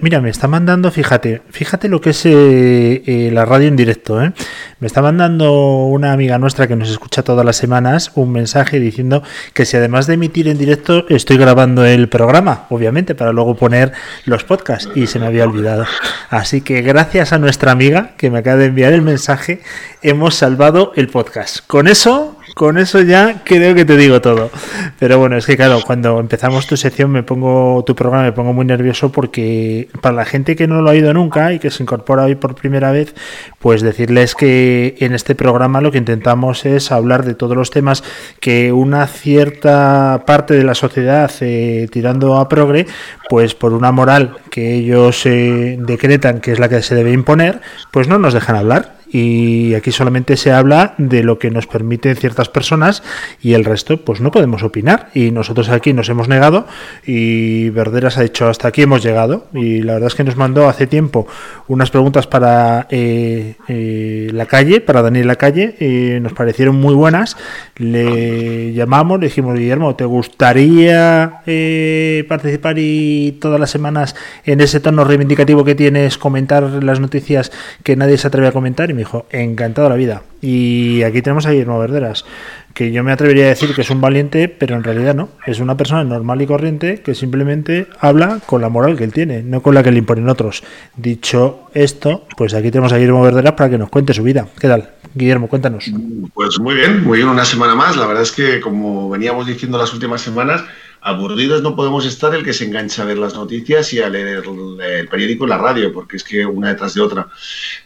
Mira, me está mandando, fíjate, fíjate lo que es eh, eh, la radio en directo. ¿eh? Me está mandando una amiga nuestra que nos escucha todas las semanas un mensaje diciendo que si además de emitir en directo estoy grabando el programa, obviamente, para luego poner los podcasts y se me había olvidado. Así que gracias a nuestra amiga que me acaba de enviar el mensaje, hemos salvado el podcast. Con eso con eso ya creo que te digo todo. Pero bueno, es que claro, cuando empezamos tu sección me pongo, tu programa me pongo muy nervioso porque para la gente que no lo ha oído nunca y que se incorpora hoy por primera vez, pues decirles que en este programa lo que intentamos es hablar de todos los temas que una cierta parte de la sociedad eh, tirando a progre, pues por una moral que ellos eh, decretan que es la que se debe imponer, pues no nos dejan hablar y aquí solamente se habla de lo que nos permiten ciertas personas y el resto pues no podemos opinar. Y nosotros aquí nos hemos negado y Verderas ha dicho hasta aquí hemos llegado y la verdad es que nos mandó hace tiempo unas preguntas para eh, eh, la calle, para Daniel la calle, y nos parecieron muy buenas, le llamamos, le dijimos Guillermo, ¿te gustaría eh, participar y todas las semanas en ese tono reivindicativo que tienes comentar las noticias que nadie se atreve a comentar? Dijo, encantado la vida. Y aquí tenemos a Guillermo Verderas, que yo me atrevería a decir que es un valiente, pero en realidad no. Es una persona normal y corriente que simplemente habla con la moral que él tiene, no con la que le imponen otros. Dicho esto, pues aquí tenemos a Guillermo Verderas para que nos cuente su vida. ¿Qué tal? Guillermo, cuéntanos. Pues muy bien, muy bien, una semana más. La verdad es que, como veníamos diciendo las últimas semanas, aburridos no podemos estar el que se engancha a ver las noticias y a leer el, periódico y la radio, porque es que una detrás de otra.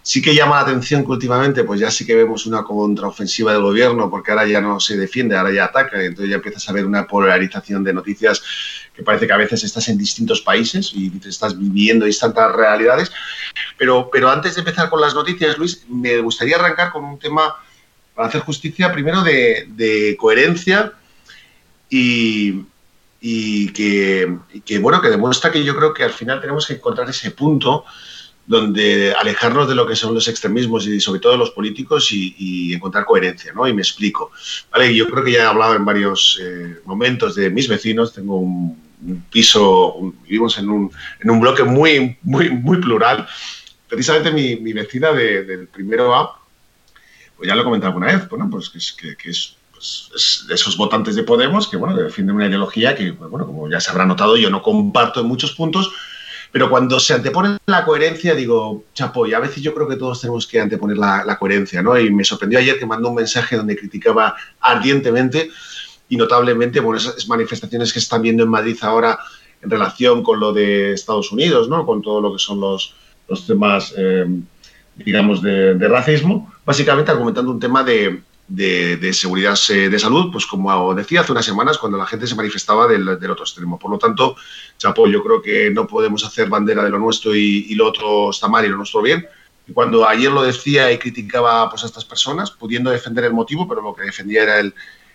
Sí que llama la atención que últimamente, pues ya sí que vemos una contraofensiva del gobierno, porque ahora ya no se defiende, ahora ya ataca, y entonces ya empiezas a ver una polarización de noticias que parece que a veces estás en distintos países y te estás viviendo distintas realidades. Pero, pero antes de empezar con las noticias, Luis, me gustaría arrancar con un tema para hacer justicia, primero de, de coherencia y, y que, bueno, que demuestra que yo creo que al final tenemos que encontrar ese punto donde alejarnos de lo que son los extremismos y sobre todo los políticos y, encontrar coherencia, ¿no? Y me explico. Vale, yo creo que ya he hablado en varios eh, momentos de mis vecinos, tengo un, piso, vivimos en un, en un, bloque muy, muy, muy plural. Precisamente mi, mi vecina del primero A, pues ya lo he comentado alguna vez, bueno, pues que, que es pues, esos votantes de Podemos que, bueno, defienden una ideología que, pues, bueno, como ya se habrá notado, yo no comparto en muchos puntos, pero cuando se antepone la coherencia, digo, chapo, y a veces yo creo que todos tenemos que anteponer la, coherencia, ¿no? Y me sorprendió ayer que mandó un mensaje donde criticaba ardientemente y notablemente, bueno, esas manifestaciones que están viendo en Madrid ahora en relación con lo de Estados Unidos, ¿no? Con todo lo que son los, los temas, eh, digamos, de racismo, básicamente argumentando un tema de, de, seguridad eh, de salud, pues como decía hace unas semanas, cuando la gente se manifestaba del, otro extremo. Por lo tanto, Chapo, yo creo que no podemos hacer bandera de lo nuestro y, lo otro está mal y lo nuestro bien. Y cuando ayer lo decía y criticaba pues, a estas personas, pudiendo defender el motivo, pero lo que defendía era el,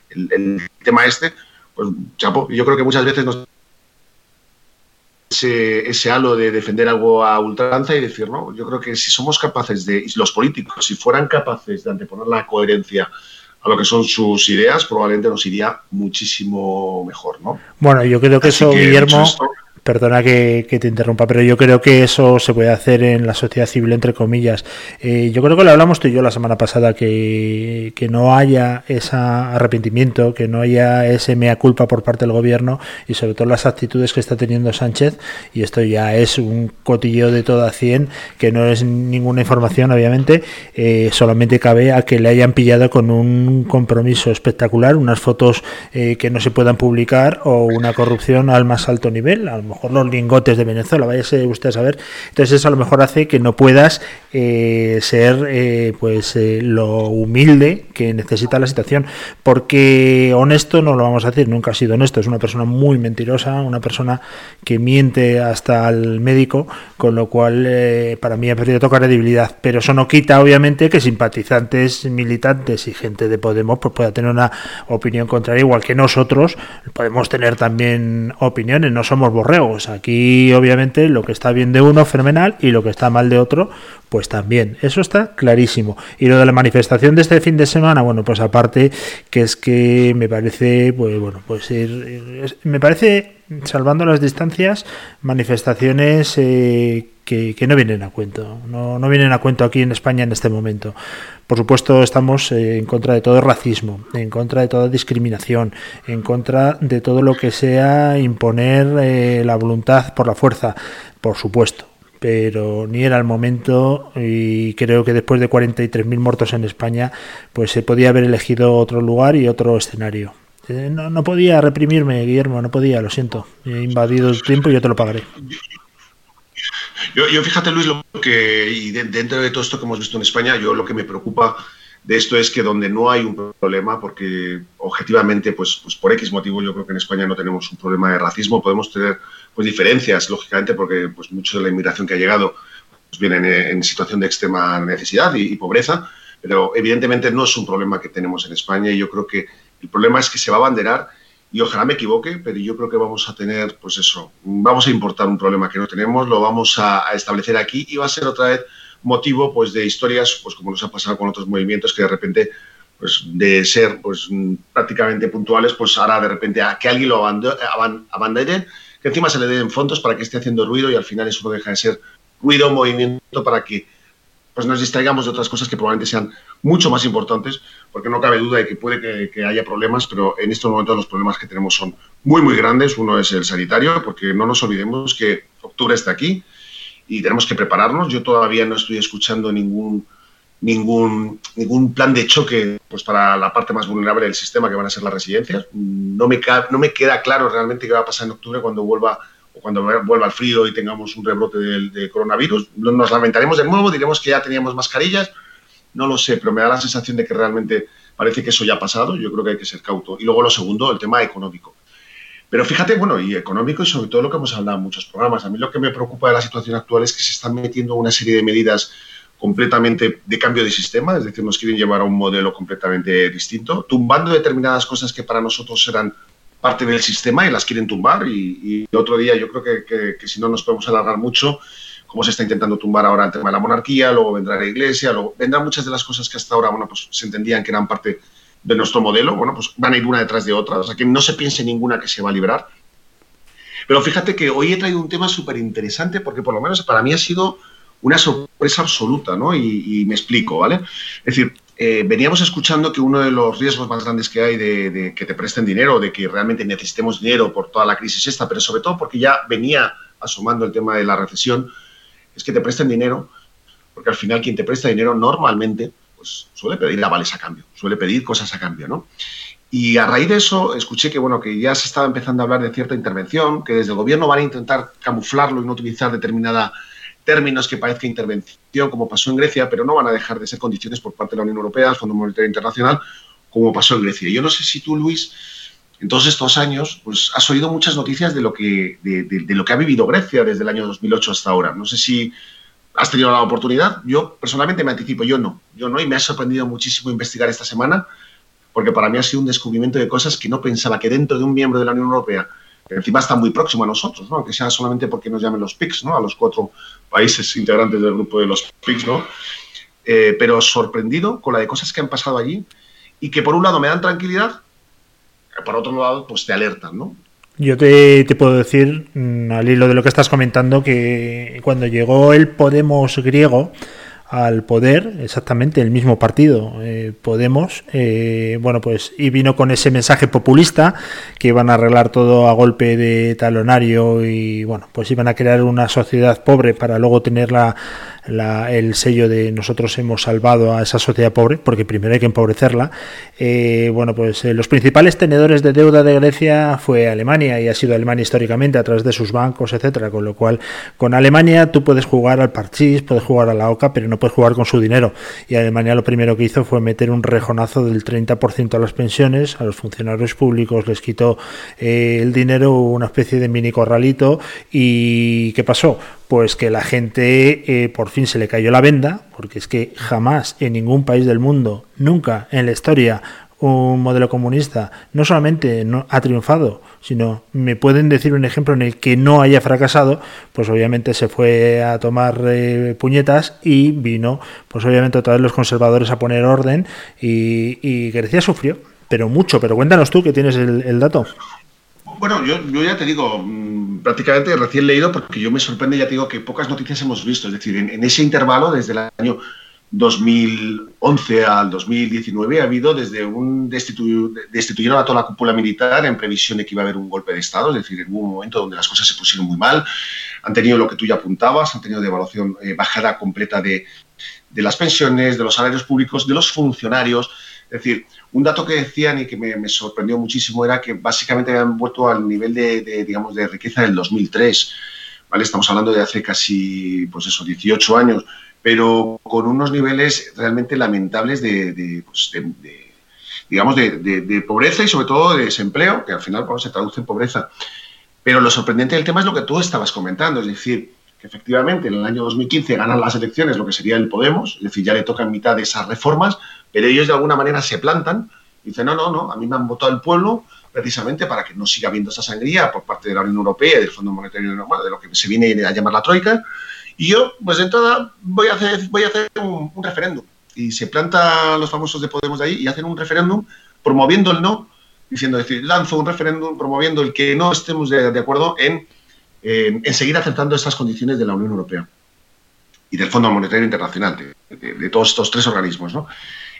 el tema este, pues Chapo, yo creo que muchas veces nos ese, halo de defender algo a ultranza y decir, no, yo creo que si somos capaces de, los políticos, si fueran capaces de anteponer la coherencia a lo que son sus ideas, probablemente nos iría muchísimo mejor, ¿no? Bueno, yo creo que eso, Guillermo, Perdona que, te interrumpa, pero yo creo que eso se puede hacer en la sociedad civil, entre comillas. Eh, yo creo que lo hablamos tú y yo la semana pasada, que, que no haya ese arrepentimiento, que no haya ese mea culpa por parte del gobierno y sobre todo las actitudes que está teniendo Sánchez. Y esto ya es un cotillo de toda 100, que no es ninguna información, obviamente. Eh, solamente cabe a que le hayan pillado con un compromiso espectacular, unas fotos eh, que no se puedan publicar o una corrupción al más alto nivel. A lo mejor los lingotes de Venezuela, váyase usted a saber. Entonces eso a lo mejor hace que no puedas eh, ser eh, pues eh, lo humilde que necesita la situación, porque honesto no lo vamos a decir, nunca ha sido honesto, es una persona muy mentirosa, una persona que miente hasta al médico, con lo cual para mí ha perdido toda credibilidad, pero eso no quita obviamente que simpatizantes, militantes y gente de Podemos pues pueda tener una opinión contraria, igual que nosotros podemos tener también opiniones, no somos borreos juegos. Aquí, obviamente, lo que está bien de uno, fenomenal, y lo que está mal de otro, pues también. Eso está clarísimo. Y lo de la manifestación de este fin de semana, bueno, pues aparte, que es que me parece, pues bueno, pues ir, me parece, salvando las distancias, manifestaciones eh, que, no vienen a cuento. No, no vienen a cuento aquí en España en este momento. Por supuesto, estamos eh, en contra de todo racismo, en contra de toda discriminación, en contra de todo lo que sea imponer eh, la voluntad por la fuerza, por supuesto. Pero ni era el momento y creo que después de 43.000 muertos en España, pues se podía haber elegido otro lugar y otro escenario. Eh, no, no podía reprimirme, Guillermo, no podía, lo siento. He invadido el tiempo y yo te lo pagaré. Yo, yo, fíjate, Luis, lo que, y dentro de todo esto que hemos visto en España, yo lo que me preocupa de esto es que donde no hay un problema, porque objetivamente, pues, pues por X motivo, yo creo que en España no tenemos un problema de racismo, podemos tener pues diferencias, lógicamente, porque pues mucho de la inmigración que ha llegado pues, viene en, situación de extrema necesidad y, y pobreza, pero evidentemente no es un problema que tenemos en España y yo creo que el problema es que se va a abanderar y ojalá me equivoque, pero yo creo que vamos a tener, pues eso, vamos a importar un problema que no tenemos, lo vamos a, establecer aquí y va a ser otra vez motivo pues de historias, pues como nos ha pasado con otros movimientos que de repente, pues de ser pues prácticamente puntuales, pues ahora de repente a que alguien lo abandone, que encima se le den fondos para que esté haciendo ruido y al final eso no deja de ser ruido, movimiento para que pues nos distraigamos de otras cosas que probablemente sean mucho más importantes, porque no cabe duda de que puede que, haya problemas, pero en estos momentos los problemas que tenemos son muy, muy grandes. Uno es el sanitario, porque no nos olvidemos que octubre está aquí y tenemos que prepararnos. Yo todavía no estoy escuchando ningún, ningún, ningún plan de choque pues, para la parte más vulnerable del sistema, que van a ser las residencias. No me, no me queda claro realmente qué va a pasar en octubre cuando vuelva cuando vuelva el frío y tengamos un rebrote de, coronavirus. Nos lamentaremos de nuevo, diremos que ya teníamos mascarillas, no lo sé, pero me da la sensación de que realmente parece que eso ya ha pasado, yo creo que hay que ser cauto. Y luego lo segundo, el tema económico. Pero fíjate, bueno, y económico y sobre todo lo que hemos hablado en muchos programas. A mí lo que me preocupa de la situación actual es que se están metiendo una serie de medidas completamente de cambio de sistema, es decir, nos quieren llevar a un modelo completamente distinto, tumbando determinadas cosas que para nosotros eran parte del sistema y las quieren tumbar. Y, otro día yo creo que, que, si no nos podemos alargar mucho, como se está intentando tumbar ahora el tema de la monarquía, luego vendrá la iglesia, luego vendrán muchas de las cosas que hasta ahora, bueno, pues se entendían que eran parte de nuestro modelo, bueno, pues van a ir una detrás de otra, o sea que no se piense ninguna que se va a librar. Pero fíjate que hoy he traído un tema súper interesante porque por lo menos para mí ha sido una sorpresa absoluta, ¿no? Y, y, me explico, ¿vale? Es decir, eh, veníamos escuchando que uno de los riesgos más grandes que hay de, que te presten dinero, de que realmente necesitemos dinero por toda la crisis esta, pero sobre todo porque ya venía asomando el tema de la recesión, es que te presten dinero, porque al final quien te presta dinero normalmente pues, suele pedir avales a cambio, suele pedir cosas a cambio, ¿no? Y a raíz de eso escuché que, bueno, que ya se estaba empezando a hablar de cierta intervención, que desde el gobierno van a intentar camuflarlo y no utilizar determinada términos que parezca intervención, como pasó en Grecia, pero no van a dejar de ser condiciones por parte de la Unión Europea, el Fondo Monetario Internacional, como pasó en Grecia. Yo no sé si tú, Luis, en todos estos años, pues has oído muchas noticias de lo que, de, lo que ha vivido Grecia desde el año 2008 hasta ahora. No sé si has tenido la oportunidad. Yo personalmente me anticipo, yo no. Yo no, y me ha sorprendido muchísimo investigar esta semana, porque para mí ha sido un descubrimiento de cosas que no pensaba que dentro de un miembro de la Unión Europea encima está muy próximo a nosotros, ¿no? aunque sea solamente porque nos llamen los PICs, ¿no? a los cuatro países integrantes del grupo de los PICs, ¿no? Eh, pero sorprendido con la de cosas que han pasado allí y que por un lado me dan tranquilidad, por otro lado pues te alertan, ¿no? Yo te, te, puedo decir, mm, al hilo de lo que estás comentando, que cuando llegó el Podemos griego, al poder, exactamente el mismo partido, eh, Podemos, eh, bueno, pues y vino con ese mensaje populista que iban a arreglar todo a golpe de talonario y bueno, pues iban a crear una sociedad pobre para luego tener la, el sello de nosotros hemos salvado a esa sociedad pobre, porque primero hay que empobrecerla. Eh, bueno, pues los principales tenedores de deuda de Grecia fue Alemania y ha sido Alemania históricamente a través de sus bancos, etcétera, con lo cual con Alemania tú puedes jugar al parchís, puedes jugar a la OCA, pero no jugar con su dinero. Y Alemania lo primero que hizo fue meter un rejonazo del 30% a las pensiones, a los funcionarios públicos les quitó eh, el dinero, una especie de mini corralito. ¿Y qué pasó? Pues que la gente eh, por fin se le cayó la venda, porque es que jamás en ningún país del mundo, nunca en la historia, un modelo comunista no solamente no ha triunfado, sino me pueden decir un ejemplo en el que no haya fracasado, pues obviamente se fue a tomar eh, puñetas y vino, pues obviamente otra vez los conservadores a poner orden y, Grecia sufrió, pero mucho. Pero cuéntanos tú que tienes el, dato. Bueno, yo, ya te digo, mm, prácticamente recién leído porque yo me sorprende, ya te digo, que pocas noticias hemos visto. Es decir, en ese intervalo, desde el año 2011 al 2019 ha habido desde un destituyeron a toda la cúpula militar en previsión de que iba a haber un golpe de Estado, es decir, en un momento donde las cosas se pusieron muy mal. Han tenido lo que tú ya apuntabas, han tenido devaluación, eh, bajada completa de, de, las pensiones, de los salarios públicos, de los funcionarios. Es decir, un dato que decían y que me, sorprendió muchísimo era que básicamente habían vuelto al nivel de, de, digamos, de riqueza del 2003. ¿vale? Estamos hablando de hace casi, pues eso, 18 años pero con unos niveles realmente lamentables de, pues, digamos, de, pobreza y sobre todo de desempleo, que al final se traduce en pobreza. Pero lo sorprendente del tema es lo que tú estabas comentando, es decir, que efectivamente en el año 2015 ganan las elecciones lo que sería el Podemos, es decir, ya le tocan mitad de esas reformas, pero ellos de alguna manera se plantan y dicen, no, no, no, a mí me han votado el pueblo precisamente para que no siga habiendo esa sangría por parte de la Unión Europea del Fondo Monetario de lo que se viene a llamar la Troika, y yo, pues de entrada, voy a hacer, voy a hacer un, referéndum. Y se plantan los famosos de Podemos de ahí y hacen un referéndum promoviendo el no, diciendo, decir, lanzo un referéndum promoviendo el que no estemos de, acuerdo en, en, seguir aceptando estas condiciones de la Unión Europea y del Fondo Monetario Internacional, de, todos estos tres organismos. ¿no?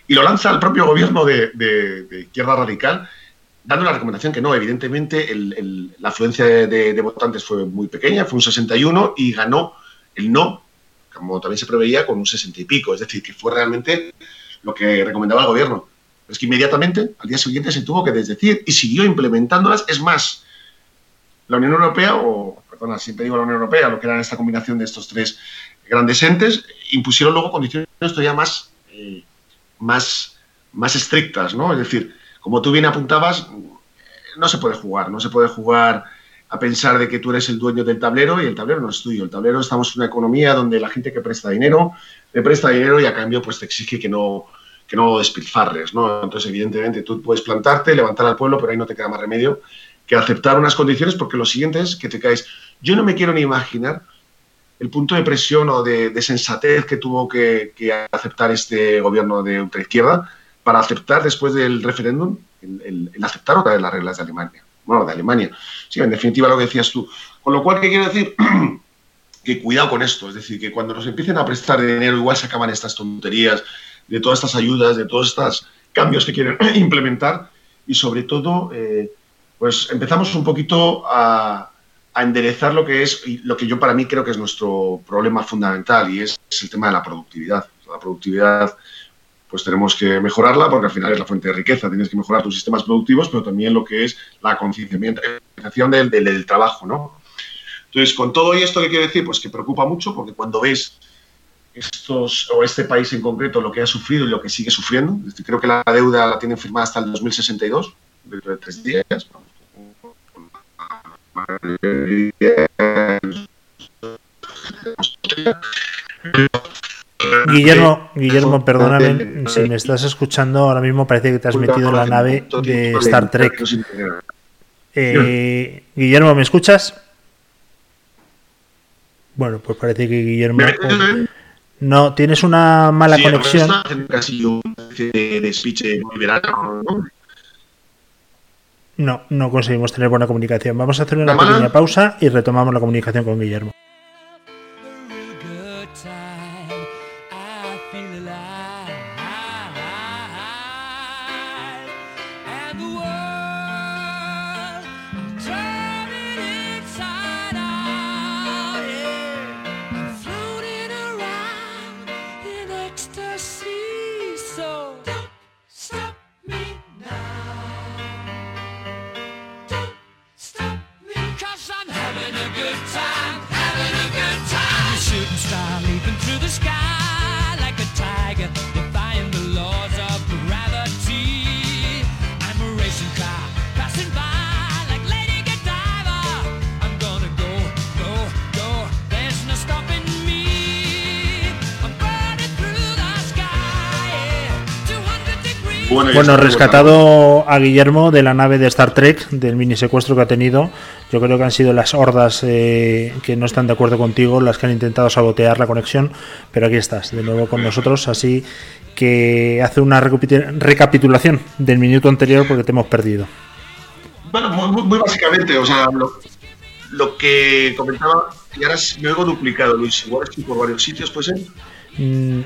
Y lo lanza el propio gobierno de, izquierda radical, dando la recomendación que no, evidentemente la afluencia de, votantes fue muy pequeña, fue un 61 y ganó el no, como también se preveía, con un 60 y pico. Es decir, que fue realmente lo que recomendaba el gobierno. es que inmediatamente, al día siguiente, se tuvo que desdecir y siguió implementándolas. Es más, la Unión Europea, o, perdona, siempre digo la Unión Europea, lo que era esta combinación de estos tres grandes entes, impusieron luego condiciones todavía más, eh, más, más estrictas, ¿no? Es decir, como tú bien apuntabas, no se puede jugar, no se puede jugar a pensar de que tú eres el dueño del tablero y el tablero no es tuyo. El tablero estamos en una economía donde la gente que presta dinero, le presta dinero y a cambio pues te exige que no, que no despilfarres, ¿no? Entonces, evidentemente, tú puedes plantarte, levantar al pueblo, pero ahí no te queda más remedio que aceptar unas condiciones porque lo siguiente es que te caes. Yo no me quiero ni imaginar el punto de presión o de, sensatez que tuvo que, aceptar este gobierno de ultraizquierda para aceptar después del referéndum el, el aceptar otra vez las reglas de Alemania bueno, de Alemania. Sí, en definitiva lo que decías tú. Con lo cual, ¿qué quiero decir? que cuidado con esto, es decir, que cuando nos empiecen a prestar dinero, igual se acaban estas tonterías de todas estas ayudas, de todos estos cambios que quieren implementar y sobre todo, eh, pues empezamos un poquito a, enderezar lo que es, lo que yo para mí creo que es nuestro problema fundamental y es, es el tema de la productividad. La productividad pues tenemos que mejorarla porque al final es la fuente de riqueza. Tienes que mejorar tus sistemas productivos, pero también lo que es la concienciación del, del, trabajo, ¿no? Entonces, con todo esto, ¿qué quiere decir? Pues que preocupa mucho porque cuando ves estos, o este país en concreto, lo que ha sufrido y lo que sigue sufriendo, creo que la deuda la tienen firmada hasta el 2062, dentro de tres días. Guillermo, Guillermo, perdóname, si me estás escuchando ahora mismo parece que te has metido en la nave de Star Trek. Eh, Guillermo, ¿me escuchas? Bueno, pues parece que Guillermo... No, tienes una mala conexión. No, no conseguimos tener buena comunicación. Vamos a hacer una pequeña pausa y retomamos la comunicación con Guillermo. Bueno, rescatado a Guillermo de la nave de Star Trek, del mini secuestro que ha tenido. Yo creo que han sido las hordas eh, que no están de acuerdo contigo las que han intentado sabotear la conexión, pero aquí estás, de nuevo con nosotros, así que hace una recapitulación del minuto anterior porque te hemos perdido. Bueno, muy, básicamente, o sea, lo, que comentaba, y ahora me oigo duplicado, Luis, igual estoy por varios sitios, pues ser. Mm,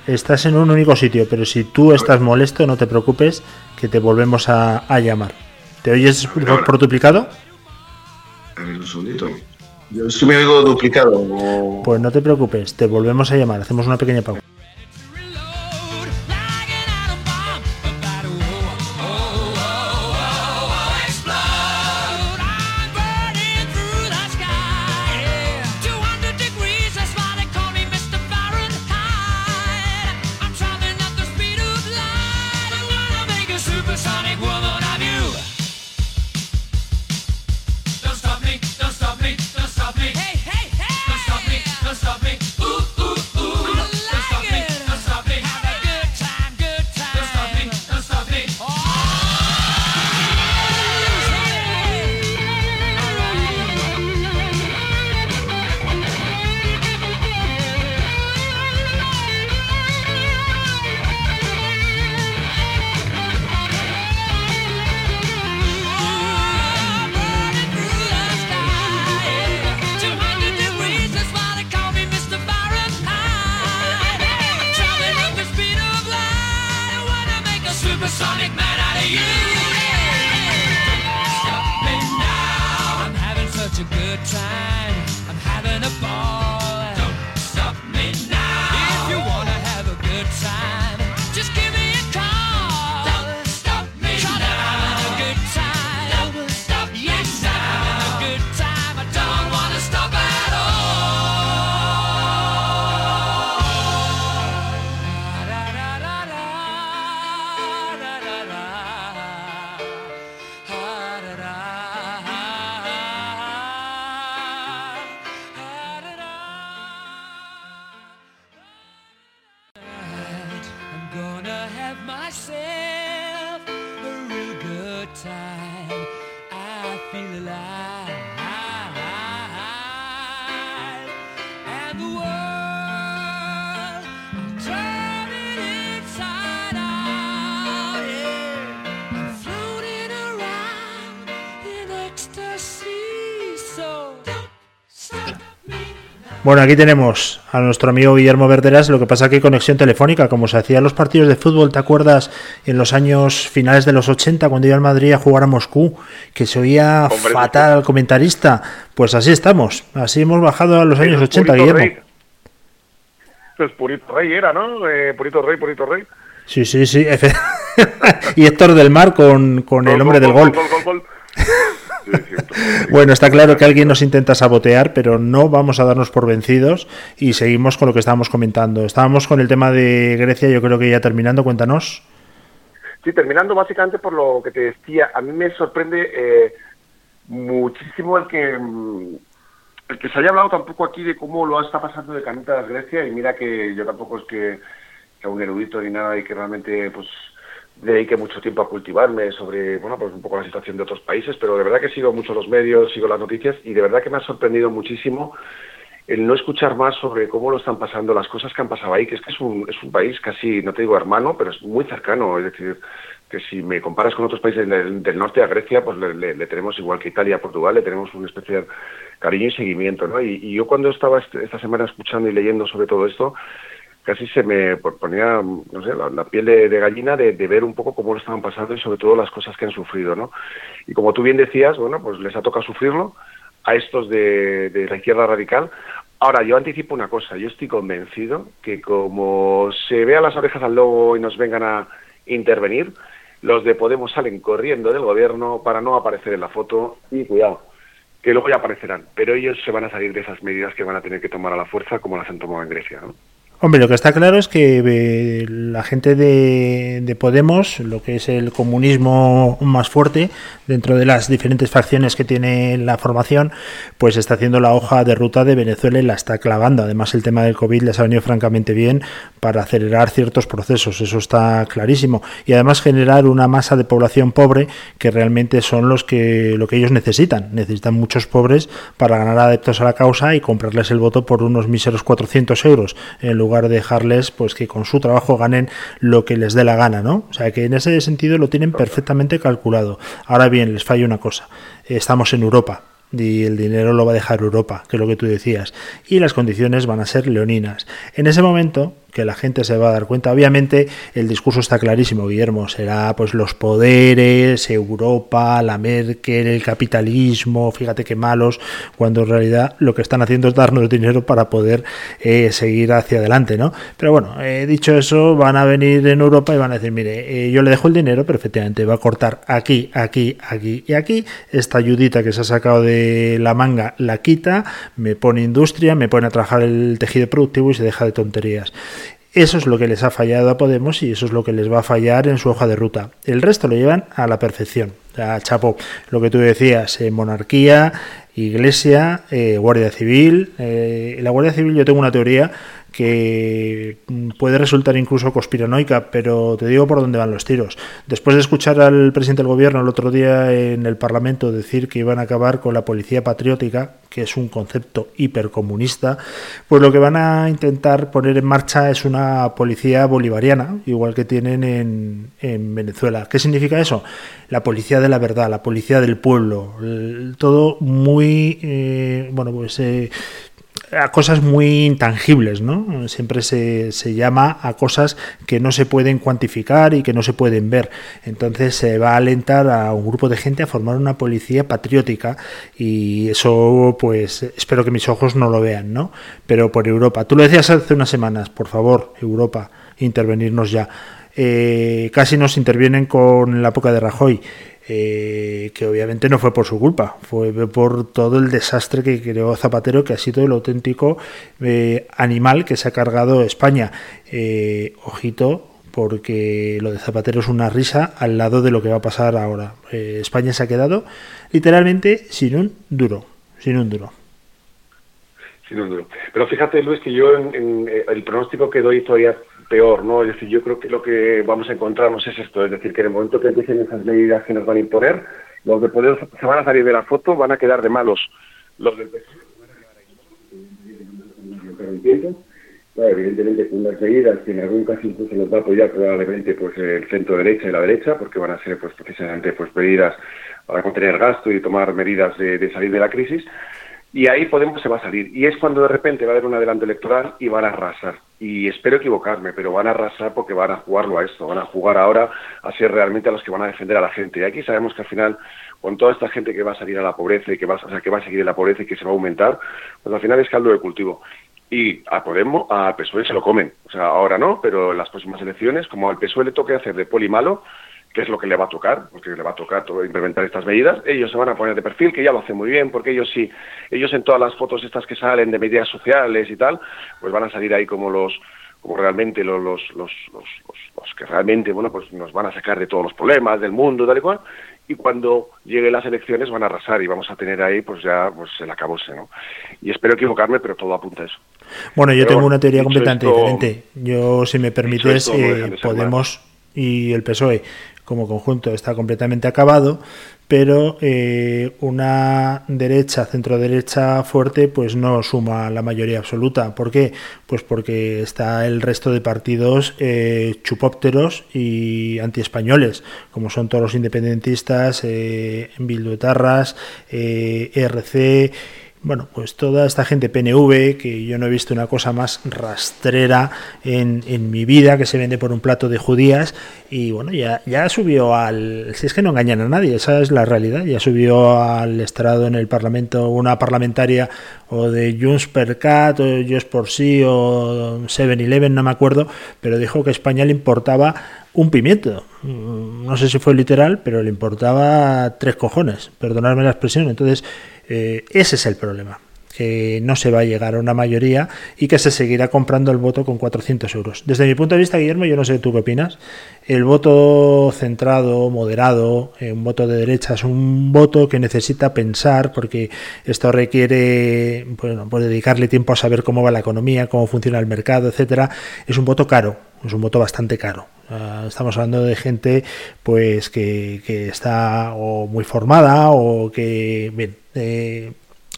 estás en un único sitio, pero si tú estás molesto, no te preocupes, que te volvemos a, llamar. ¿Te oyes por, duplicado? A ver, un segundito. Yo estoy me oigo duplicado. Pues no te preocupes, te volvemos a llamar. Hacemos una pequeña pausa. Bueno, aquí tenemos a nuestro amigo Guillermo Verderas, lo que pasa que conexión telefónica, como se hacía en los partidos de fútbol, ¿te acuerdas? En los años finales de los 80, cuando iba al Madrid a jugar a Moscú, que se oía fatal al comentarista. Pues así estamos, así hemos bajado a los años 80, Guillermo. Pues Purito Rey era, ¿no? Eh, Purito Rey, Purito Rey. Sí, sí, sí. y Héctor del Mar con, con el hombre del gol. bueno, está claro que alguien nos intenta sabotear, pero no vamos a darnos por vencidos y seguimos con lo que estábamos comentando. Estábamos con el tema de Grecia, yo creo que ya terminando, cuéntanos. Sí, terminando básicamente por lo que te decía, a mí me sorprende eh, muchísimo el que mm, el que se haya hablado tampoco aquí de cómo lo está pasando de Canita a Grecia y mira que yo tampoco es que sea un erudito ni nada y que realmente pues dediqué mucho tiempo a cultivarme sobre, bueno, pues un poco la situación de otros países, pero de verdad que sigo mucho los medios, sigo las noticias y de verdad que me ha sorprendido muchísimo el no escuchar más sobre cómo lo están pasando, las cosas que han pasado ahí, que es que es un, es un país casi, no te digo hermano, pero es muy cercano, es decir, que si me comparas con otros países del, norte a Grecia, pues le, tenemos igual que Italia Portugal, le tenemos un especial cariño y seguimiento, ¿no? Y, y yo cuando estaba este, esta semana escuchando y leyendo sobre todo esto, casi se me ponía, no sé, la, piel de, gallina de, ver un poco cómo lo estaban pasando y sobre todo las cosas que han sufrido, ¿no? Y como tú bien decías, bueno, pues les ha tocado sufrirlo a estos de, la izquierda radical. Ahora, yo anticipo una cosa, yo estoy convencido que como se vean las orejas al lobo y nos vengan a intervenir, los de Podemos salen corriendo del gobierno para no aparecer en la foto y cuidado, que luego ya aparecerán, pero ellos se van a salir de esas medidas que van a tener que tomar a la fuerza como las han tomado en Grecia, ¿no? Hombre, lo que está claro es que eh, la gente de, Podemos, lo que es el comunismo más fuerte dentro de las diferentes facciones que tiene la formación, pues está haciendo la hoja de ruta de Venezuela y la está clavando. Además, el tema del COVID les ha venido francamente bien para acelerar ciertos procesos, eso está clarísimo. Y además generar una masa de población pobre que realmente son los que lo que ellos necesitan. Necesitan muchos pobres para ganar adeptos a la causa y comprarles el voto por unos míseros 400 euros en lugar de dejarles pues que con su trabajo ganen lo que les dé la gana, ¿no? O sea que en ese sentido lo tienen perfectamente calculado. Ahora bien, les falla una cosa. Estamos en Europa y el dinero lo va a dejar Europa, que es lo que tú decías, y las condiciones van a ser leoninas. En ese momento, que la gente se va a dar cuenta. Obviamente el discurso está clarísimo, Guillermo, será pues los poderes, Europa, la Merkel, el capitalismo, fíjate qué malos, cuando en realidad lo que están haciendo es darnos dinero para poder eh, seguir hacia adelante, ¿no? Pero bueno, eh, dicho eso, van a venir en Europa y van a decir, mire, eh, yo le dejo el dinero, pero efectivamente va a cortar aquí, aquí, aquí y aquí, esta ayudita que se ha sacado de la manga la quita, me pone industria, me pone a trabajar el tejido productivo y se deja de tonterías. Eso es lo que les ha fallado a Podemos y eso es lo que les va a fallar en su hoja de ruta. El resto lo llevan a la perfección. O Chapo, lo que tú decías, eh, monarquía, iglesia, eh, guardia civil. Eh, la guardia civil yo tengo una teoría que puede resultar incluso conspiranoica, pero te digo por dónde van los tiros. Después de escuchar al presidente del gobierno el otro día en el Parlamento decir que iban a acabar con la policía patriótica, que es un concepto hipercomunista, pues lo que van a intentar poner en marcha es una policía bolivariana, igual que tienen en, en Venezuela. ¿Qué significa eso? La policía de la verdad, la policía del pueblo, todo muy, eh, bueno, pues... Eh, a cosas muy intangibles, ¿no? Siempre se, se, llama a cosas que no se pueden cuantificar y que no se pueden ver. Entonces se va a alentar a un grupo de gente a formar una policía patriótica y eso, pues, espero que mis ojos no lo vean, ¿no? Pero por Europa. Tú lo decías hace unas semanas, por favor, Europa, intervenirnos ya. Eh, casi nos intervienen con la época de Rajoy. Eh, que obviamente no fue por su culpa, fue por todo el desastre que creó Zapatero, que ha sido el auténtico eh, animal que se ha cargado España. Eh, ojito, porque lo de Zapatero es una risa al lado de lo que va a pasar ahora. España se ha quedado literalmente sin un duro, sin un duro. Sin un duro. Pero fíjate, Luis, que yo en, el pronóstico que doy todavía peor, ¿no? Es decir, yo creo que lo que vamos a encontrarnos es esto, es decir, que en el momento que empiecen esas medidas que nos van a imponer, los de poder se van a salir de la foto, van a quedar de malos. Los del PSOE. Claro, evidentemente con unas medidas que en algún caso incluso nos va a apoyar probablemente pues el centro derecha y la derecha, porque van a ser pues precisamente pues medidas para contener gasto y tomar medidas de, de salir de la crisis. Y ahí Podemos se va a salir. Y es cuando de repente va a haber un adelanto electoral y van a arrasar. Y espero equivocarme, pero van a arrasar porque van a jugarlo a esto. Van a jugar ahora a ser realmente a los que van a defender a la gente. Y aquí sabemos que al final, con toda esta gente que va a salir a la pobreza y que va, o sea, que va a seguir en la pobreza y que se va a aumentar, pues al final es caldo de cultivo. Y a Podemos, a PSOE se lo comen. O sea, ahora no, pero en las próximas elecciones, como al PSOE le toque hacer de poli malo, qué es lo que le va a tocar, porque le va a tocar todo, implementar estas medidas, ellos se van a poner de perfil, que ya lo hacen muy bien, porque ellos sí, ellos en todas las fotos estas que salen de medidas sociales y tal, pues van a salir ahí como los como realmente los, los, los, los, que realmente bueno pues nos van a sacar de todos los problemas del mundo tal y cual y cuando lleguen las elecciones van a arrasar y vamos a tener ahí pues ya pues el acabose no y espero equivocarme pero todo apunta a eso. Bueno yo tengo una teoría completamente diferente. Yo si me permites eh, podemos y el PSOE como conjunto está completamente acabado, pero eh, una derecha, centro-derecha fuerte, pues no suma la mayoría absoluta. ¿Por qué? Pues porque está el resto de partidos eh, chupópteros y antiespañoles, como son todos los independentistas, eh, Bilduetarras, eh, ERC bueno, pues toda esta gente PNV, que yo no he visto una cosa más rastrera en, en, mi vida, que se vende por un plato de judías, y bueno, ya, ya subió al... Si es que no engañan a nadie, esa es la realidad, ya subió al estrado en el Parlamento una parlamentaria o de Junts per Cat, o Just por sí, o 7-Eleven, no me acuerdo, pero dijo que España le importaba un pimiento. Mm, no sé si fue literal, pero le importaba tres cojones, perdonadme la expresión. Entonces, eh, ese es el problema. Que no se va a llegar a una mayoría y que se seguirá comprando el voto con 400 euros. Desde mi punto de vista, Guillermo, yo no sé tú qué opinas, el voto centrado, moderado, eh, un voto de derecha es un voto que necesita pensar porque esto requiere bueno, pues dedicarle tiempo a saber cómo va la economía, cómo funciona el mercado, etcétera. Es un voto caro, es un voto bastante caro. Ah, estamos hablando de gente pues que, que está o muy formada o que bien, eh,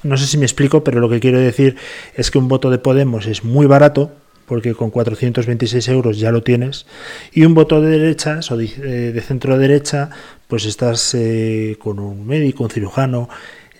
no sé si me explico, pero lo que quiero decir es que un voto de Podemos es muy barato, porque con 426 euros ya lo tienes, y un voto de derechas o de, eh, centro derecha, pues estás eh, con un médico, un cirujano,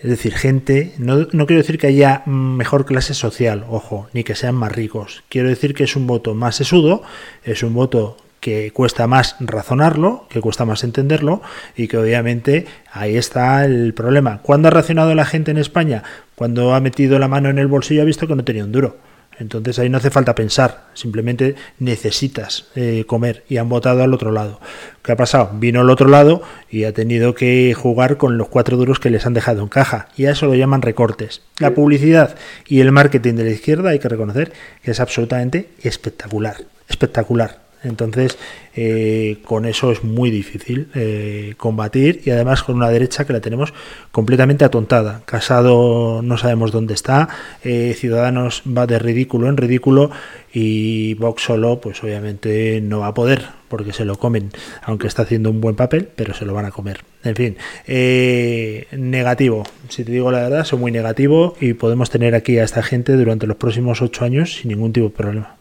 es decir, gente, no, no, quiero decir que haya mejor clase social, ojo, ni que sean más ricos, quiero decir que es un voto más sesudo, es un voto que cuesta más razonarlo, que cuesta más entenderlo y que obviamente ahí está el problema. ¿Cuándo ha reaccionado la gente en España? Cuando ha metido la mano en el bolsillo ha visto que no tenía un duro. Entonces ahí no hace falta pensar, simplemente necesitas eh, comer y han votado al otro lado. ¿Qué ha pasado? Vino al otro lado y ha tenido que jugar con los cuatro duros que les han dejado en caja y a eso lo llaman recortes. La publicidad y el marketing de la izquierda hay que reconocer que es absolutamente espectacular, espectacular. Entonces, eh, con eso es muy difícil eh, combatir y además con una derecha que la tenemos completamente atontada. Casado no sabemos dónde está, eh, Ciudadanos va de ridículo en ridículo y Vox solo, pues obviamente no va a poder porque se lo comen, aunque está haciendo un buen papel, pero se lo van a comer. En fin, negativo, si te digo la verdad, soy muy negativo y podemos tener aquí a esta gente durante los próximos ocho años sin ningún tipo de problema.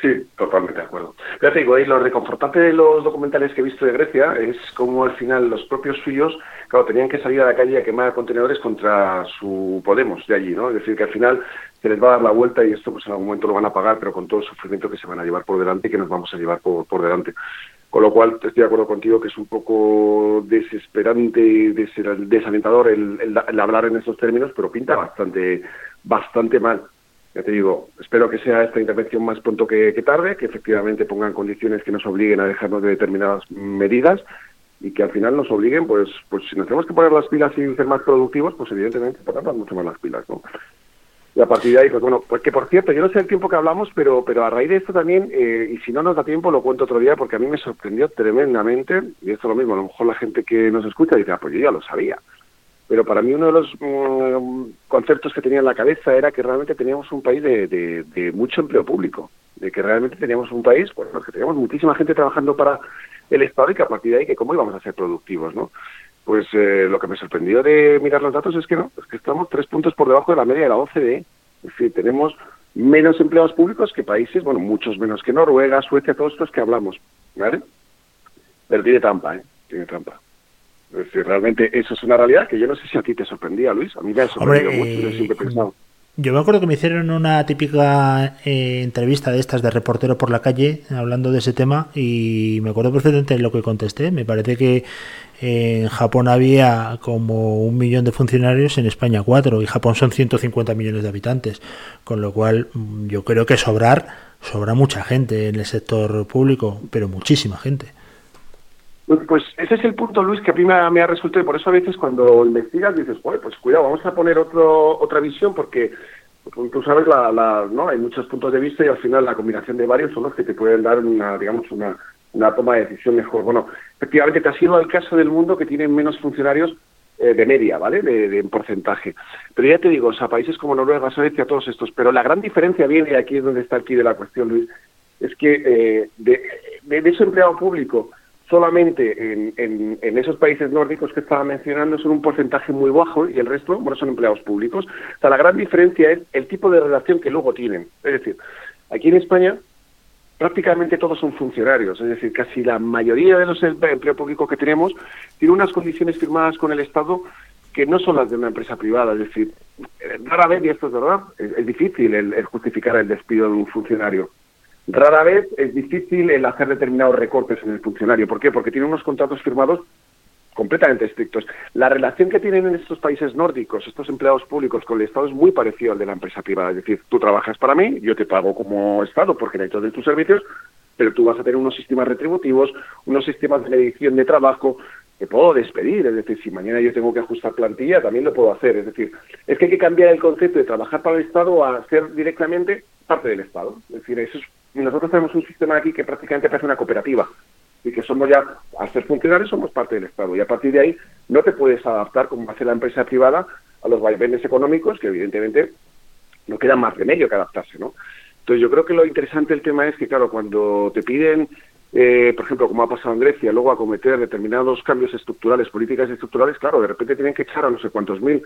Sí, totalmente de acuerdo. Ya te digo, lo reconfortante de los documentales que he visto de Grecia es como al final los propios suyos, claro, tenían que salir a la calle a quemar contenedores contra su Podemos de allí, ¿no? Es decir, que al final se les va a dar la vuelta y esto pues en algún momento lo van a pagar, pero con todo el sufrimiento que se van a llevar por delante y que nos vamos a llevar por, por delante. Con lo cual, estoy de acuerdo contigo que es un poco desesperante, desalentador el, el hablar en estos términos, pero pinta bastante, bastante mal ya te digo, espero que sea esta intervención más pronto que, tarde, que efectivamente pongan condiciones que nos obliguen a dejarnos de determinadas medidas y que al final nos obliguen, pues, pues si nos tenemos que poner las pilas y ser más productivos, pues evidentemente ponernos mucho más las pilas, ¿no? Y a partir de ahí, pues bueno, pues que por cierto, yo no sé el tiempo que hablamos, pero, pero a raíz de esto también, eh, y si no nos da tiempo, lo cuento otro día, porque a mí me sorprendió tremendamente, y esto es lo mismo, a lo mejor la gente que nos escucha dice, ah, pues yo ya lo sabía pero para mí uno de los mm, conceptos que tenía en la cabeza era que realmente teníamos un país de, mucho empleo público, de que realmente teníamos un país, bueno, que teníamos muchísima gente trabajando para el Estado y que a partir de ahí que cómo íbamos a ser productivos, ¿no? Pues eh, lo que me sorprendió de mirar los datos es que no, es que estamos tres puntos por debajo de la media de la OCDE, es decir, tenemos menos empleados públicos que países, bueno, muchos menos que Noruega, Suecia, todos estos que hablamos, ¿vale? Pero tiene trampa, ¿eh? Tiene trampa. Es decir, realmente eso es una realidad que yo no sé si a ti te sorprendía, Luis. A mí me ha sorprendido mucho, yo siempre he pensado. Yo me acuerdo que me hicieron una típica eh, entrevista de estas de reportero por la calle hablando de ese tema y me acuerdo perfectamente de lo que contesté. Me parece que en Japón había como un millón de funcionarios, en España cuatro y Japón son 150 millones de habitantes, con lo cual mm, yo creo que sobrar sobra mucha gente en el sector público, pero muchísima gente. Pues ese es el punto, Luis, que a mí me ha, resultado, y por eso a veces cuando investigas dices, pues cuidado, vamos a poner otro, otra visión, porque tú sabes, la, ¿no? hay muchos puntos de vista y al final la combinación de varios son los que te pueden dar una, digamos, una, una toma de decisión mejor. Bueno, efectivamente te ha sido el caso del mundo que tiene menos funcionarios eh, de media, ¿vale? De, de, porcentaje. Pero ya te digo, o sea, países como Noruega, Suecia, todos estos. Pero la gran diferencia viene, y aquí es donde está el de la cuestión, Luis, es que eh, de, de, de ese empleado público solamente en, en, esos países nórdicos que estaba mencionando son un porcentaje muy bajo y el resto, bueno, son empleados públicos. O sea, la gran diferencia es el tipo de relación que luego tienen. Es decir, aquí en España prácticamente todos son funcionarios, es decir, casi la mayoría de los empleos públicos que tenemos tiene unas condiciones firmadas con el Estado que no son las de una empresa privada, es decir, rara vez, y esto es verdad, es, difícil el justificar el despido de un funcionario Rara vez es difícil el hacer determinados recortes en el funcionario. ¿Por qué? Porque tiene unos contratos firmados completamente estrictos. La relación que tienen en estos países nórdicos, estos empleados públicos con el Estado es muy parecido al de la empresa privada. Es decir, tú trabajas para mí, yo te pago como Estado porque necesito de tus servicios, pero tú vas a tener unos sistemas retributivos, unos sistemas de medición de trabajo, que puedo despedir, es decir, si mañana yo tengo que ajustar plantilla, también lo puedo hacer, es decir, es que hay que cambiar el concepto de trabajar para el Estado a ser directamente parte del Estado, es decir, eso es, nosotros tenemos un sistema aquí que prácticamente parece una cooperativa, y que somos ya, al ser funcionarios, somos parte del Estado, y a partir de ahí no te puedes adaptar como hace la empresa privada a los vaivenes económicos, que evidentemente no queda más remedio que adaptarse, ¿no? Entonces yo creo que lo interesante del tema es que, claro, cuando te piden, eh, por ejemplo, como ha pasado en Grecia, luego acometer determinados cambios estructurales, políticas estructurales, claro, de repente tienen que echar a no sé cuántos mil,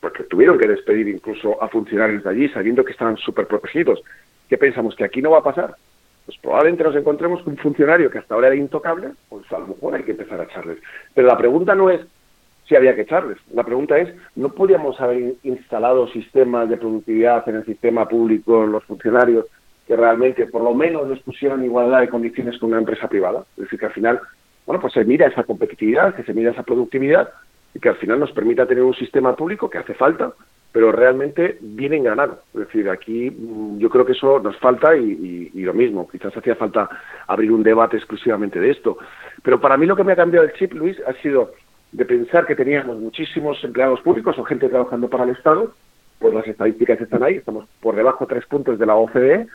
porque tuvieron que despedir incluso a funcionarios de allí, sabiendo que estaban súper protegidos. ¿Qué pensamos? ¿Que aquí no va a pasar? Pues probablemente nos encontremos con un funcionario que hasta ahora era intocable, pues a lo mejor hay que empezar a echarles. Pero la pregunta no es si había que echarles. La pregunta es, ¿no podríamos haber instalado sistemas de productividad en el sistema público, en los funcionarios, que realmente por lo menos les pusieran igualdad de condiciones con una empresa privada? Es decir, que al final, bueno, pues se mira esa competitividad, que se mira esa productividad y que al final nos permita tener un sistema público que hace falta, pero realmente viene enganado. Es decir, aquí mm, yo creo que eso nos falta y, lo mismo, quizás hacía falta abrir un debate exclusivamente de esto. Pero para mí lo que me ha cambiado el chip, Luis, ha sido de pensar que teníamos muchísimos empleados públicos o gente trabajando para el Estado, pues las estadísticas están ahí, estamos por debajo de tres puntos de la OCDE.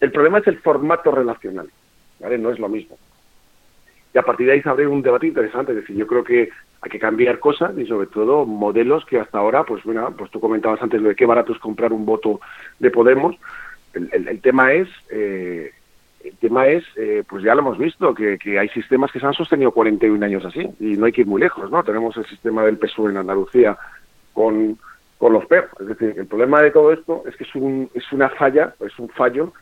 El problema es el formato relacional, ¿vale? No es lo mismo. Y a partir de ahí se abre un debate interesante, es decir, yo creo que hay que cambiar cosas y sobre todo modelos que hasta ahora, pues bueno, pues tú comentabas antes de qué barato es comprar un voto de Podemos. El, el, tema es eh, el tema es, eh, pues ya lo hemos visto, que, hay sistemas que se han sostenido 41 años así y no hay que ir muy lejos, ¿no? Tenemos el sistema del PSOE en Andalucía con, con los perros. Es decir, el problema de todo esto es que es, un, es una falla, es un fallo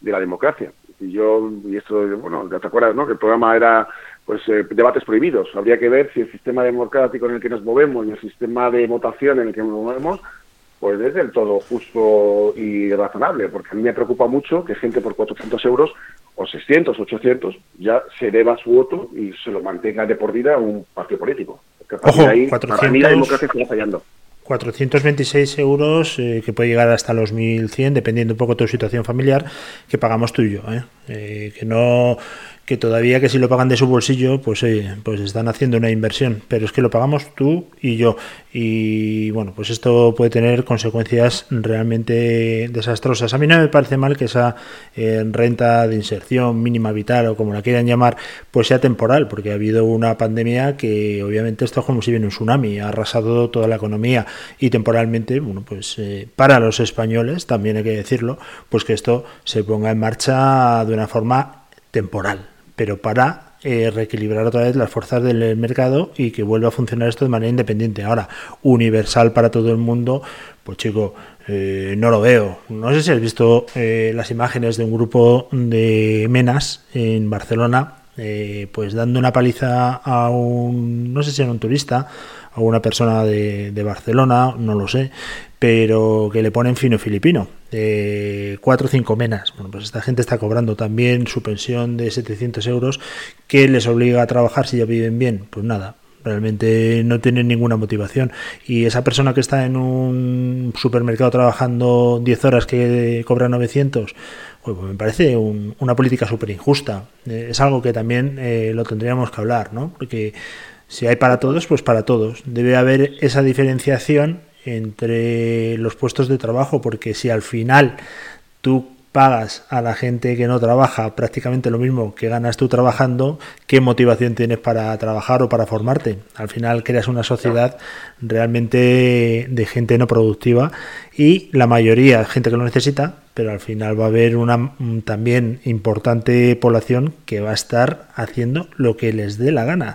de la democracia. Y yo, y esto, bueno, ya te acuerdas, ¿no? Que el programa era, pues, eh, debates prohibidos. Habría que ver si el sistema democrático en el que nos movemos y el sistema de votación en el que nos movemos pues es del todo justo y razonable, porque a mí me preocupa mucho que gente por 400 euros o 600, 800 ya se deba su voto y se lo mantenga de por vida un partido político. Ojo, ahí, 400, la democracia está fallando. 426 euros, eh, que puede llegar hasta los 1.100, dependiendo un poco de tu situación familiar, que pagamos tú y yo. ¿eh? Eh, que no que todavía que si lo pagan de su bolsillo, pues oye, pues están haciendo una inversión, pero es que lo pagamos tú y yo. Y bueno, pues esto puede tener consecuencias realmente desastrosas. A mí no me parece mal que esa eh, renta de inserción mínima vital o como la quieran llamar, pues sea temporal, porque ha habido una pandemia que obviamente esto es como si viene un tsunami, ha arrasado toda la economía y temporalmente, bueno, pues eh, para los españoles, también hay que decirlo, pues que esto se ponga en marcha de una forma temporal pero para eh, reequilibrar otra vez las fuerzas del mercado y que vuelva a funcionar esto de manera independiente. Ahora, universal para todo el mundo, pues chico, eh, no lo veo. No sé si has visto eh, las imágenes de un grupo de menas en Barcelona, pues dando una paliza a un, no sé si era un turista, a una persona de, de Barcelona, no lo sé, pero que le ponen fino filipino, eh, cuatro o cinco menas. Bueno, pues esta gente está cobrando también su pensión de 700 euros, que les obliga a trabajar si ya viven bien. Pues nada, realmente no tienen ninguna motivación. Y esa persona que está en un supermercado trabajando 10 horas que cobra 900, pues, me parece una política súper injusta. Eh, es algo que también eh, lo tendríamos que hablar, ¿no? Porque si hay para todos, pues para todos. Debe haber esa diferenciación entre los puestos de trabajo, porque si al final tú pagas a la gente que no trabaja prácticamente lo mismo que ganas tú trabajando, ¿qué motivación tienes para trabajar o para formarte? Al final creas una sociedad realmente de gente no productiva y la mayoría, gente que lo necesita, pero al final va a haber una también importante población que va a estar haciendo lo que les dé la gana.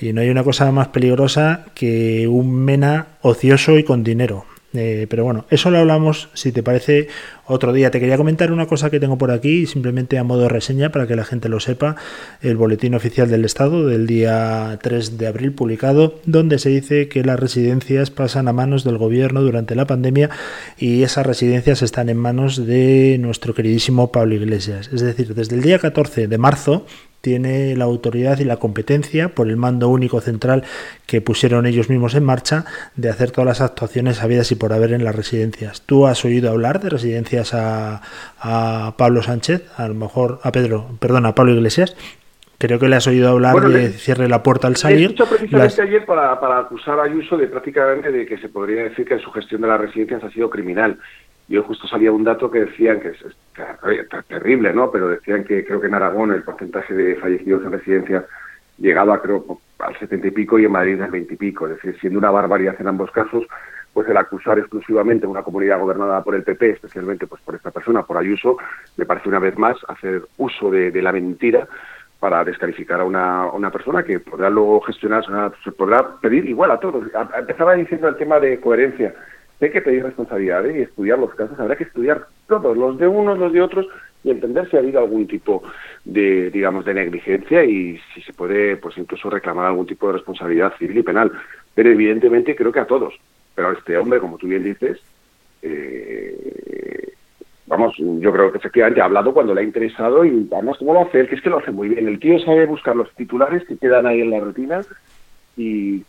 Y no hay una cosa más peligrosa que un mena ocioso y con dinero. Eh, pero bueno, eso lo hablamos, si te parece, otro día. Te quería comentar una cosa que tengo por aquí, simplemente a modo de reseña para que la gente lo sepa. El boletín oficial del Estado del día 3 de abril publicado, donde se dice que las residencias pasan a manos del gobierno durante la pandemia y esas residencias están en manos de nuestro queridísimo Pablo Iglesias. Es decir, desde el día 14 de marzo tiene la autoridad y la competencia por el mando único central que pusieron ellos mismos en marcha de hacer todas las actuaciones habidas y por haber en las residencias. ¿Tú has oído hablar de residencias a, Pablo Sánchez, a lo mejor a Pedro, perdón, a Pablo Iglesias? Creo que le has oído hablar de cierre la puerta al salir. He precisamente ayer para, para, acusar a Ayuso de prácticamente de que se podría decir que su gestión de las residencias ha sido criminal. Yo justo salía un dato que decían que es, terrible, ¿no? Pero decían que creo que en Aragón el porcentaje de fallecidos en residencias llegaba creo al setenta y pico y en Madrid al veinte y pico. Es decir, siendo una barbaridad en ambos casos, pues el acusar exclusivamente a una comunidad gobernada por el PP, especialmente pues por esta persona, por Ayuso, me parece una vez más hacer uso de, la mentira para descalificar a una, una, persona que podrá luego gestionar, se podrá pedir igual a todos. Empezaba diciendo el tema de coherencia. Hay que pedir responsabilidades y estudiar los casos. Habrá que estudiar todos, los de unos, los de otros, y entender si ha habido algún tipo de, digamos, de negligencia y si se puede, pues incluso reclamar algún tipo de responsabilidad civil y penal. Pero evidentemente creo que a todos. Pero este hombre, como tú bien dices, eh, vamos, yo creo que efectivamente ha hablado cuando le ha interesado y además cómo lo hace él, que es que lo hace muy bien. El tío sabe buscar los titulares que quedan ahí en la rutina y...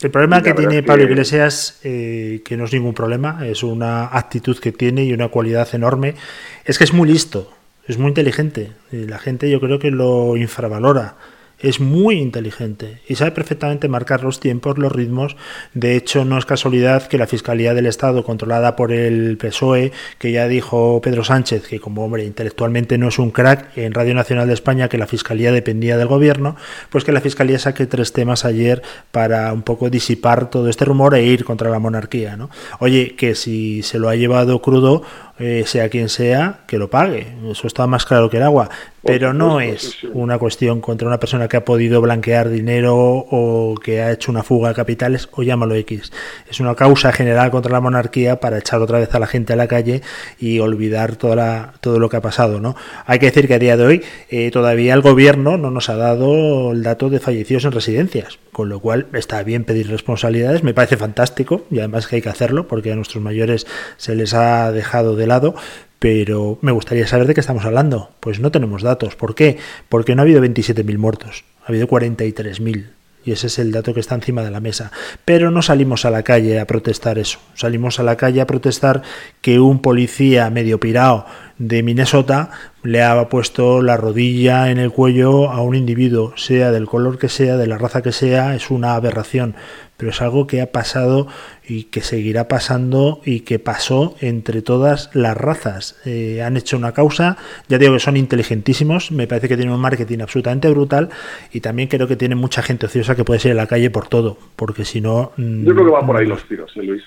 El problema que tiene Pablo Iglesias, eh, que no es ningún problema, es una actitud que tiene y una cualidad enorme, es que es muy listo, es muy inteligente. Y la gente yo creo que lo infravalora es muy inteligente y sabe perfectamente marcar los tiempos, los ritmos. De hecho, no es casualidad que la Fiscalía del Estado, controlada por el PSOE, que ya dijo Pedro Sánchez, que como hombre intelectualmente no es un crack, en Radio Nacional de España, que la Fiscalía dependía del gobierno, pues que la Fiscalía saque tres temas ayer para un poco disipar todo este rumor e ir contra la monarquía. ¿no? Oye, que si se lo ha llevado crudo, eh, sea quien sea, que lo pague. Eso está más claro que el agua. Pero no es una cuestión contra una persona que ha podido blanquear dinero o que ha hecho una fuga de capitales o llámalo X. Es una causa general contra la monarquía para echar otra vez a la gente a la calle y olvidar toda todo lo que ha pasado. ¿no? Hay que decir que a día de hoy eh, todavía el gobierno no nos ha dado el dato de fallecidos en residencias, con lo cual está bien pedir responsabilidades. Me parece fantástico y además que hay que hacerlo porque a nuestros mayores se les ha dejado de lado, pero me gustaría saber de qué estamos hablando. Pues no tenemos datos. ¿Por qué? Porque no ha habido 27.000 muertos, ha habido 43.000. Y ese es el dato que está encima de la mesa. Pero no salimos a la calle a protestar eso. Salimos a la calle a protestar que un policía medio pirado de Minnesota le ha puesto la rodilla en el cuello a un individuo, sea del color que sea, de la raza que sea, es una aberración pero es algo que ha pasado y que seguirá pasando y que pasó entre todas las razas. Eh, han hecho una causa, ya digo que son inteligentísimos, me parece que tienen un marketing absolutamente brutal y también creo que tienen mucha gente ociosa que puede ser en la calle por todo, porque si no... Mm, Yo creo que van por ahí los tiros, ¿eh, Luis.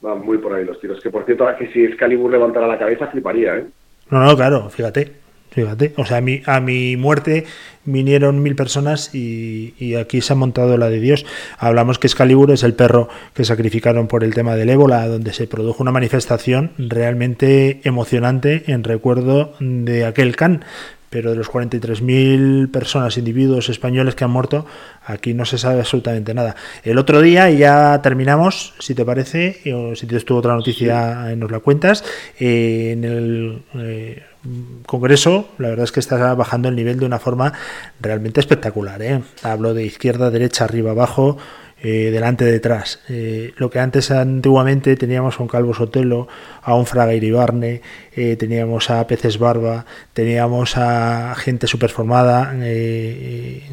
Van muy por ahí los tiros. Que por cierto, que si Excalibur levantara la cabeza, fliparía, ¿eh? No, no, claro, fíjate. Fíjate, o sea, a mi, a mi muerte vinieron mil personas y, aquí se ha montado la de Dios. Hablamos que Excalibur es el perro que sacrificaron por el tema del ébola, donde se produjo una manifestación realmente emocionante en recuerdo de aquel can. Pero de los 43.000 personas, individuos españoles que han muerto, aquí no se sabe absolutamente nada. El otro día, y ya terminamos, si te parece, o si tienes tú otra noticia, nos la cuentas, eh, en el... Eh, Congreso, la verdad es que está bajando el nivel de una forma realmente espectacular. ¿eh? Hablo de izquierda, derecha, arriba, abajo, eh, delante, detrás. Eh, lo que antes antiguamente teníamos a un Calvo Sotelo, a un Fraga Iribarne, eh, teníamos a Peces Barba, teníamos a gente super formada,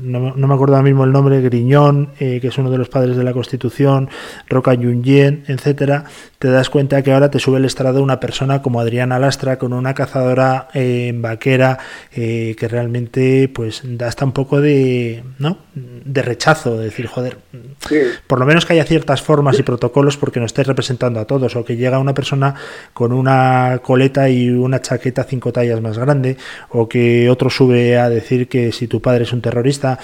no, me acuerdo ahora mismo el nombre, Griñón, que es uno de los padres de la Constitución, Roca Yunyien, etcétera, te das cuenta que ahora te sube el estrado una persona como Adriana Lastra con una cazadora vaquera que realmente pues da hasta un poco de, ¿no? de rechazo, de decir, joder, por lo menos que haya ciertas formas y protocolos porque nos estés representando a todos, o que llega una persona con una coleta y una chaqueta cinco tallas más grande, o que otro sube a decir que si tu padre es un terrorista,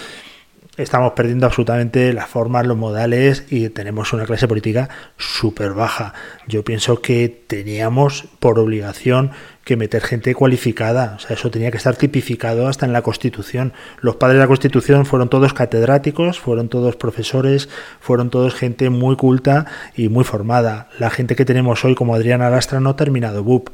estamos perdiendo absolutamente las formas, los modales y tenemos una clase política súper baja. Yo pienso que teníamos por obligación que meter gente cualificada. O sea, eso tenía que estar tipificado hasta en la Constitución. Los padres de la Constitución fueron todos catedráticos, fueron todos profesores, fueron todos gente muy culta y muy formada. La gente que tenemos hoy, como Adriana Lastra, no ha terminado BUP.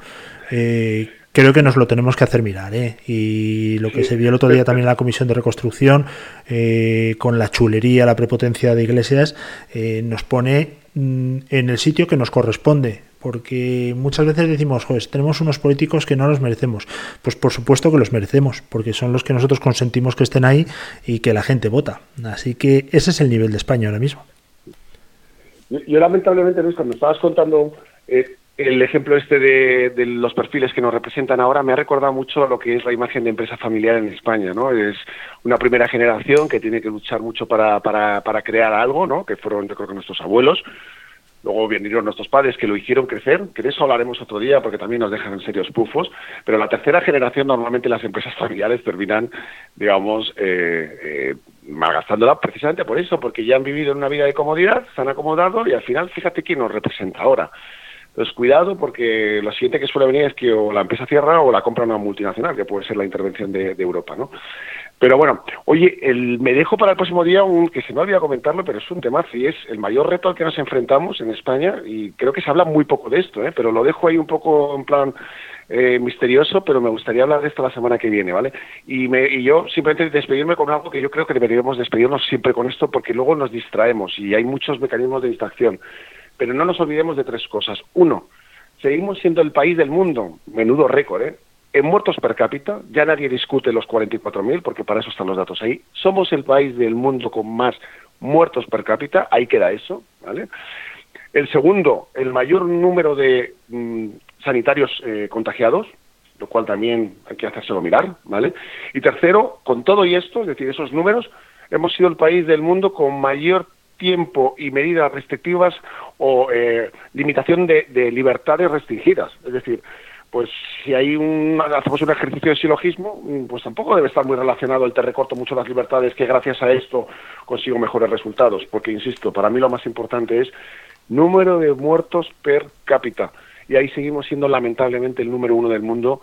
Eh, creo que nos lo tenemos que hacer mirar. ¿eh? Y lo que se vio el otro día también en la Comisión de Reconstrucción, eh, con la chulería, la prepotencia de Iglesias, eh, nos pone mm, en el sitio que nos corresponde porque muchas veces decimos, joder, tenemos unos políticos que no los merecemos. Pues por supuesto que los merecemos, porque son los que nosotros consentimos que estén ahí y que la gente vota. Así que ese es el nivel de España ahora mismo. Yo, lamentablemente, Luis, cuando estabas contando eh, el ejemplo este de, los perfiles que nos representan ahora me ha recordado mucho lo que es la imagen de empresa familiar en España, ¿no? Es una primera generación que tiene que luchar mucho para, para, para crear algo, ¿no? Que fueron, yo creo que nuestros abuelos, Luego vinieron nuestros padres que lo hicieron crecer, que de eso hablaremos otro día porque también nos dejan en serios pufos, pero la tercera generación normalmente las empresas familiares terminan, digamos, eh, eh, malgastándola precisamente por eso, porque ya han vivido en una vida de comodidad, se han acomodado y al final fíjate quién nos representa ahora. Entonces, cuidado porque lo siguiente que suele venir es que o la empresa cierra o la compra una multinacional, que puede ser la intervención de, Europa, ¿no? Pero bueno, oye, el, me dejo para el próximo día un que se me olvidado comentarlo, pero es un tema y es el mayor reto al que nos enfrentamos en España y creo que se habla muy poco de esto, ¿eh? pero lo dejo ahí un poco en plan eh, misterioso, pero me gustaría hablar de esto la semana que viene, ¿vale? Y, me, y yo simplemente despedirme con algo que yo creo que deberíamos despedirnos siempre con esto porque luego nos distraemos y hay muchos mecanismos de distracción. Pero no nos olvidemos de tres cosas. Uno, seguimos siendo el país del mundo, menudo récord, ¿eh? En muertos per cápita, ya nadie discute los 44.000, porque para eso están los datos ahí. Somos el país del mundo con más muertos per cápita, ahí queda eso, ¿vale? El segundo, el mayor número de mm, sanitarios eh, contagiados, lo cual también hay que hacérselo mirar, ¿vale? Y tercero, con todo y esto, es decir, esos números, hemos sido el país del mundo con mayor tiempo y medidas restrictivas o eh, limitación de, libertades restringidas. Es decir, pues si hay un, hacemos un ejercicio de silogismo, mm, pues tampoco debe estar muy relacionado el te recorto mucho las libertades que gracias a esto consigo mejores resultados. Porque, insisto, para mí lo más importante es número de muertos per cápita. Y ahí seguimos siendo lamentablemente el número uno del mundo.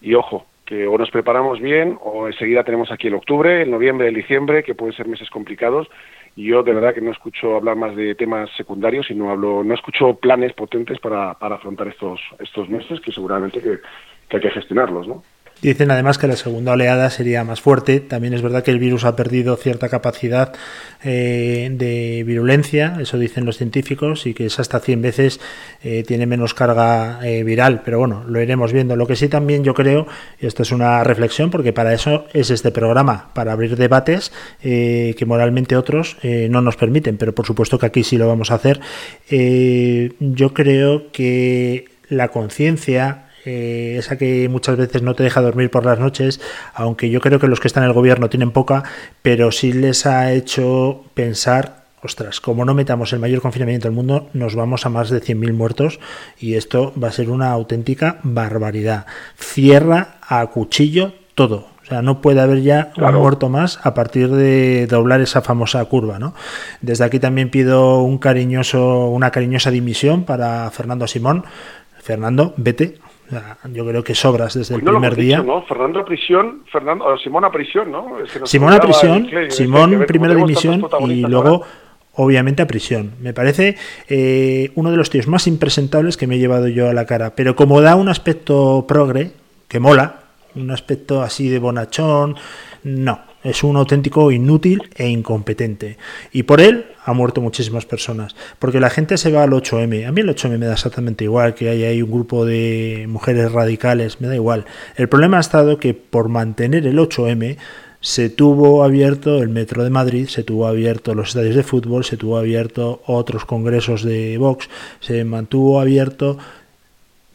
Y ojo, que o nos preparamos bien o enseguida tenemos aquí el octubre, el noviembre, el diciembre, que pueden ser meses complicados yo de verdad que no escucho hablar más de temas secundarios y no hablo, no escucho planes potentes para, para afrontar estos, estos meses que seguramente que, hay que gestionarlos, ¿no? Dicen además que la segunda oleada sería más fuerte. También es verdad que el virus ha perdido cierta capacidad eh, de virulencia, eso dicen los científicos, y que es hasta 100 veces eh, tiene menos carga eh, viral. Pero bueno, lo iremos viendo. Lo que sí también yo creo, y esto es una reflexión, porque para eso es este programa, para abrir debates que moralmente otros no nos permiten, pero por supuesto que aquí sí lo vamos a hacer. yo creo que la conciencia eh, esa que muchas veces no te deja dormir por las noches, aunque yo creo que los que están en el gobierno tienen poca, pero sí les ha hecho pensar, ostras, como no metamos el mayor confinamiento del mundo, nos vamos a más de 100.000 muertos y esto va a ser una auténtica barbaridad. Cierra a cuchillo todo. O sea, no puede haber ya un muerto más a partir de doblar esa famosa curva, ¿no? Desde aquí también pido un cariñoso, una cariñosa dimisión para Fernando Simón. Fernando, vete, yo creo que sobras desde el primer día. Fernando a prisión, Fernando, Simón a prisión, ¿no? Simón a prisión, Simón primera dimisión y luego obviamente a prisión. Me parece eh, uno de los tíos más impresentables que me he llevado yo a la cara. Pero como da un aspecto progre, que mola, un aspecto así de bonachón, no. Es un auténtico inútil e incompetente. Y por él ha muerto muchísimas personas. Porque la gente se va al 8M. A mí el 8M me da exactamente igual, que haya ahí un grupo de mujeres radicales, me da igual. El problema ha estado que por mantener el 8M se tuvo abierto el Metro de Madrid, se tuvo abierto los estadios de fútbol, se tuvo abierto otros congresos de Vox, se mantuvo abierto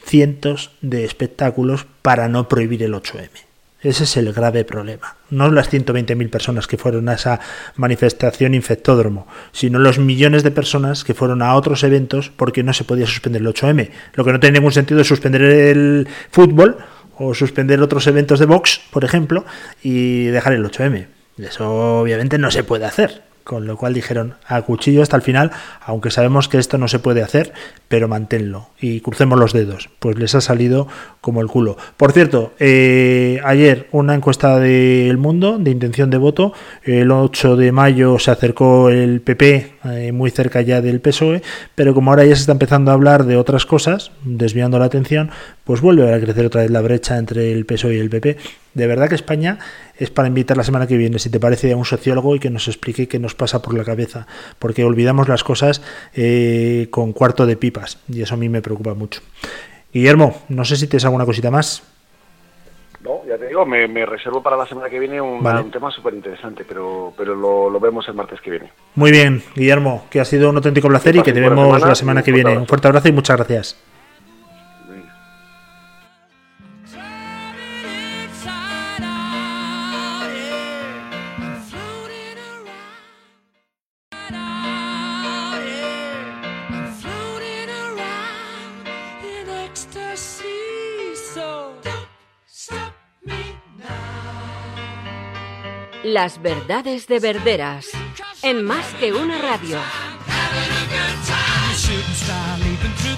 cientos de espectáculos para no prohibir el 8M. Ese es el grave problema. No las 120.000 personas que fueron a esa manifestación infectódromo, sino los millones de personas que fueron a otros eventos porque no se podía suspender el 8M. Lo que no tiene ningún sentido es suspender el fútbol o suspender otros eventos de box, por ejemplo, y dejar el 8M. Eso obviamente no se puede hacer. Con lo cual dijeron a cuchillo hasta el final, aunque sabemos que esto no se puede hacer, pero manténlo y crucemos los dedos. Pues les ha salido como el culo. Por cierto, eh, ayer una encuesta del mundo de intención de voto. El 8 de mayo se acercó el PP eh, muy cerca ya del PSOE, pero como ahora ya se está empezando a hablar de otras cosas, desviando la atención, pues vuelve a crecer otra vez la brecha entre el PSOE y el PP. De verdad que España es para invitar la semana que viene, si te parece, a un sociólogo y que nos explique qué nos pasa por la cabeza, porque olvidamos las cosas eh, con cuarto de pipas y eso a mí me preocupa mucho. Guillermo, no sé si tienes alguna cosita más. No, ya te digo, me, reservo para la semana que viene un, tema súper interesante, pero, pero lo, vemos el martes que viene. Muy bien, Guillermo, que ha sido un auténtico placer y que te vemos la semana que viene. Un fuerte abrazo y muchas gracias. Las verdades de Verderas. En más que una radio.